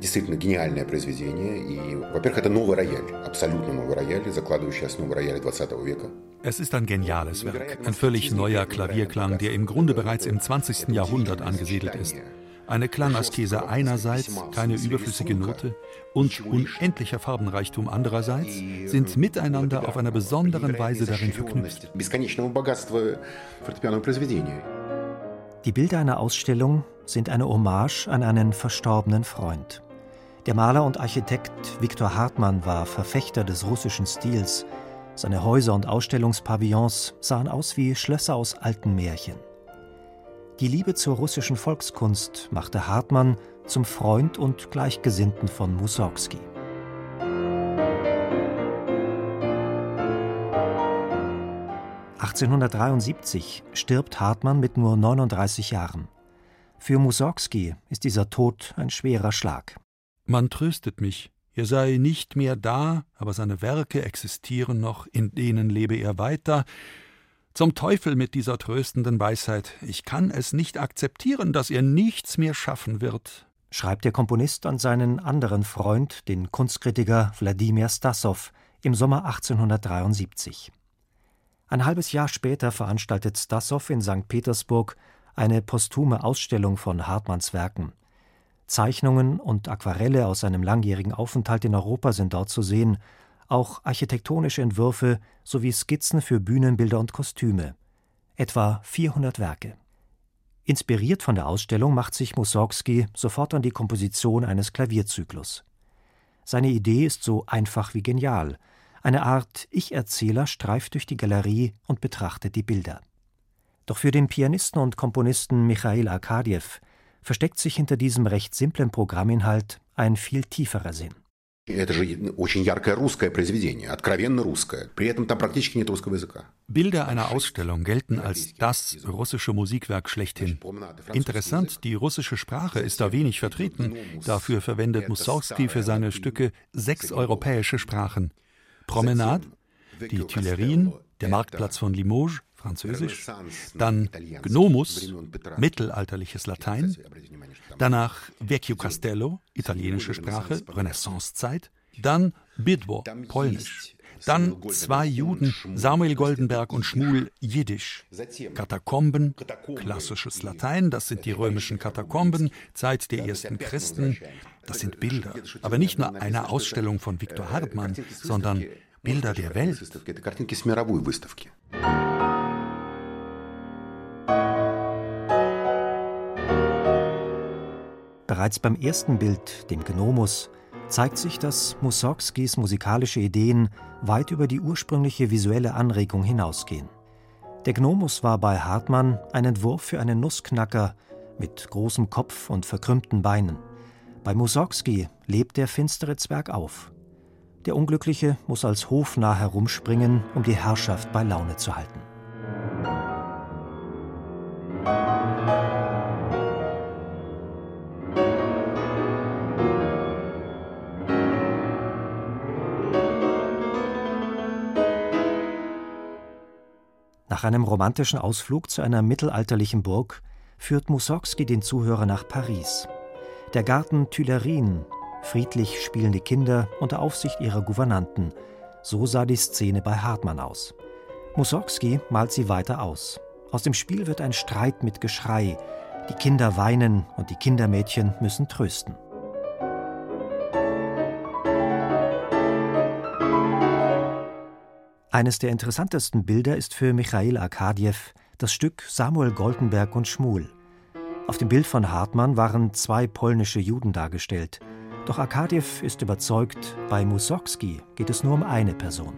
действительно гениальное произведение. И, во-первых, это новый рояль, абсолютно новый рояль, закладывающий основу рояля 20 века. Es ist ein geniales Werk, ein völlig neuer Klavierklang, der im Grunde bereits im 20. Jahrhundert angesiedelt ist. Eine Klangaskese einerseits, keine überflüssige Note und unendlicher Farbenreichtum andererseits sind miteinander auf einer besonderen Weise darin verknüpft. Die Bilder einer Ausstellung sind eine Hommage an einen verstorbenen Freund. Der Maler und Architekt Viktor Hartmann war Verfechter des russischen Stils. Seine Häuser und Ausstellungspavillons sahen aus wie Schlösser aus alten Märchen. Die Liebe zur russischen Volkskunst machte Hartmann zum Freund und Gleichgesinnten von Mussorgsky. (1873) stirbt Hartmann mit nur 39 Jahren. Für Mussorgsky ist dieser Tod ein schwerer Schlag. Man tröstet mich, er sei nicht mehr da, aber seine Werke existieren noch, in denen lebe er weiter. Zum Teufel mit dieser tröstenden Weisheit, ich kann es nicht akzeptieren, dass er nichts mehr schaffen wird, schreibt der Komponist an seinen anderen Freund, den Kunstkritiker Wladimir Stassow, im Sommer 1873. Ein halbes Jahr später veranstaltet Stassow in St. Petersburg eine posthume Ausstellung von Hartmanns Werken. Zeichnungen und Aquarelle aus seinem langjährigen Aufenthalt in Europa sind dort zu sehen, auch architektonische Entwürfe sowie Skizzen für Bühnenbilder und Kostüme. Etwa 400 Werke. Inspiriert von der Ausstellung macht sich Mussorgsky sofort an die Komposition eines Klavierzyklus. Seine Idee ist so einfach wie genial. Eine Art Ich-Erzähler streift durch die Galerie und betrachtet die Bilder. Doch für den Pianisten und Komponisten Michail Arkadjew versteckt sich hinter diesem recht simplen Programminhalt ein viel tieferer Sinn. Bilder einer Ausstellung gelten als das russische Musikwerk schlechthin. Interessant, die russische Sprache ist da wenig vertreten. Dafür verwendet Mussorgsky für seine Stücke sechs europäische Sprachen. Promenade, die Tuilerien, der Marktplatz von Limoges, Französisch, dann Gnomus, mittelalterliches Latein, danach Vecchio Castello, italienische Sprache, Renaissancezeit, dann Bydwo, Polnisch, dann zwei Juden, Samuel Goldenberg und Schmuel, Jiddisch. Katakomben, klassisches Latein, das sind die römischen Katakomben, Zeit der ersten Christen. Das sind Bilder, aber nicht nur eine Ausstellung von Viktor Hartmann, sondern Bilder der Welt. Bereits beim ersten Bild, dem Gnomus, zeigt sich, dass Mussorgskis musikalische Ideen weit über die ursprüngliche visuelle Anregung hinausgehen. Der Gnomus war bei Hartmann ein Entwurf für einen Nussknacker mit großem Kopf und verkrümmten Beinen. Bei Mussorgsky lebt der finstere Zwerg auf. Der Unglückliche muss als Hofnarr herumspringen, um die Herrschaft bei Laune zu halten. Nach einem romantischen Ausflug zu einer mittelalterlichen Burg führt Mussorgsky den Zuhörer nach Paris. Der Garten Tuilerien, friedlich spielende Kinder unter Aufsicht ihrer Gouvernanten. So sah die Szene bei Hartmann aus. Mussorgsky malt sie weiter aus. Aus dem Spiel wird ein Streit mit Geschrei. Die Kinder weinen und die Kindermädchen müssen trösten. Eines der interessantesten Bilder ist für Michail Arkadjew das Stück Samuel Goldenberg und Schmuel. Auf dem Bild von Hartmann waren zwei polnische Juden dargestellt. Doch Arkadjew ist überzeugt, bei Mussorgsky geht es nur um eine Person.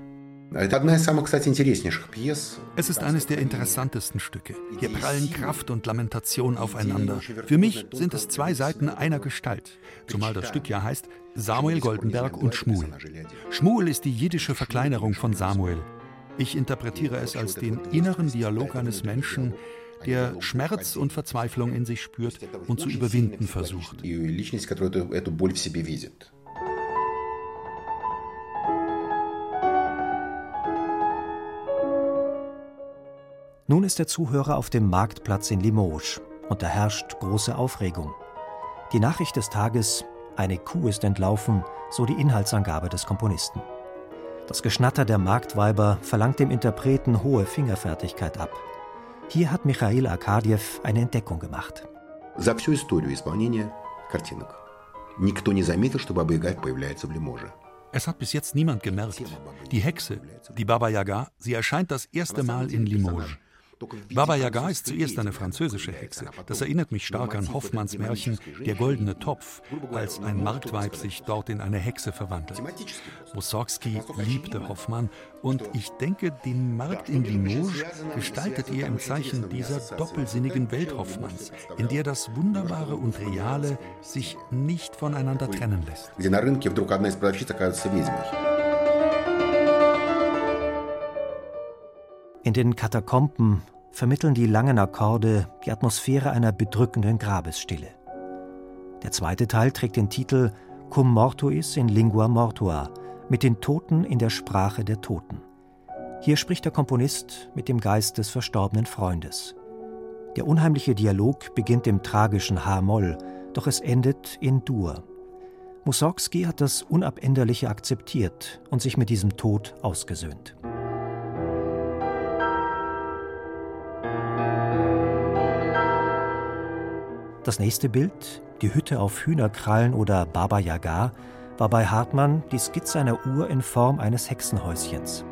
Es ist eines der interessantesten Stücke. Hier prallen Kraft und Lamentation aufeinander. Für mich sind es zwei Seiten einer Gestalt. Zumal das Stück ja heißt Samuel Goldenberg und Schmuel. Schmuel ist die jiddische Verkleinerung von Samuel. Ich interpretiere es als den inneren Dialog eines Menschen, der Schmerz und Verzweiflung in sich spürt und zu überwinden versucht. Nun ist der Zuhörer auf dem Marktplatz in Limoges und da herrscht große Aufregung. Die Nachricht des Tages, eine Kuh ist entlaufen, so die Inhaltsangabe des Komponisten. Das Geschnatter der Marktweiber verlangt dem Interpreten hohe Fingerfertigkeit ab. Hier hat Michail Arkadjew eine Entdeckung gemacht. За всю историю исполнения картинок никто не заметил, что Баба Яга появляется в Лиможе. Es hat bis jetzt niemand gemerkt. Die Hexe, die Baba Yaga, sie erscheint das erste Mal in Limoges. Baba Yaga ist zuerst eine französische Hexe. Das erinnert mich stark an Hoffmanns Märchen Der goldene Topf, als ein Marktweib sich dort in eine Hexe verwandelt. Mussorgsky liebte Hoffmann und ich denke, den Markt in Limoges gestaltet er im Zeichen dieser doppelsinnigen Welt Hoffmanns, in der das Wunderbare und Reale sich nicht voneinander trennen lässt. In den Katakomben vermitteln die langen Akkorde die Atmosphäre einer bedrückenden Grabesstille. Der zweite Teil trägt den Titel Cum mortuis in lingua mortua, mit den Toten in der Sprache der Toten. Hier spricht der Komponist mit dem Geist des verstorbenen Freundes. Der unheimliche Dialog beginnt im tragischen H-Moll, doch es endet in Dur. Mussorgsky hat das Unabänderliche akzeptiert und sich mit diesem Tod ausgesöhnt. Das nächste Bild, die Hütte auf Hühnerkrallen oder Baba Yaga, war bei Hartmann die Skizze einer Uhr in Form eines Hexenhäuschens.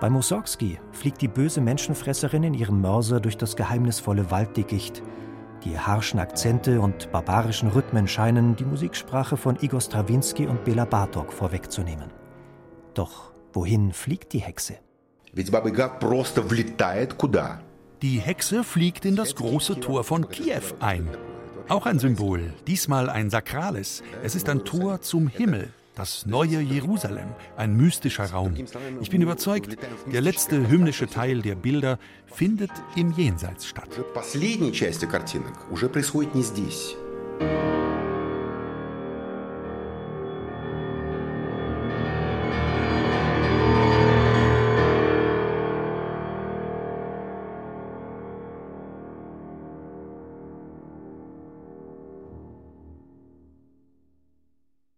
Bei Mussorgsky fliegt die böse Menschenfresserin in ihrem Mörser durch das geheimnisvolle Walddickicht. Die harschen Akzente und barbarischen Rhythmen scheinen die Musiksprache von Igor Strawinski und Bela Bartok vorwegzunehmen. Doch wohin fliegt die Hexe? Die Hexe fliegt in das große Tor von Kiew ein. Auch ein Symbol, diesmal ein sakrales. Es ist ein Tor zum Himmel, das neue Jerusalem, ein mystischer Raum. Ich bin überzeugt, der letzte hymnische Teil der Bilder findet im Jenseits statt.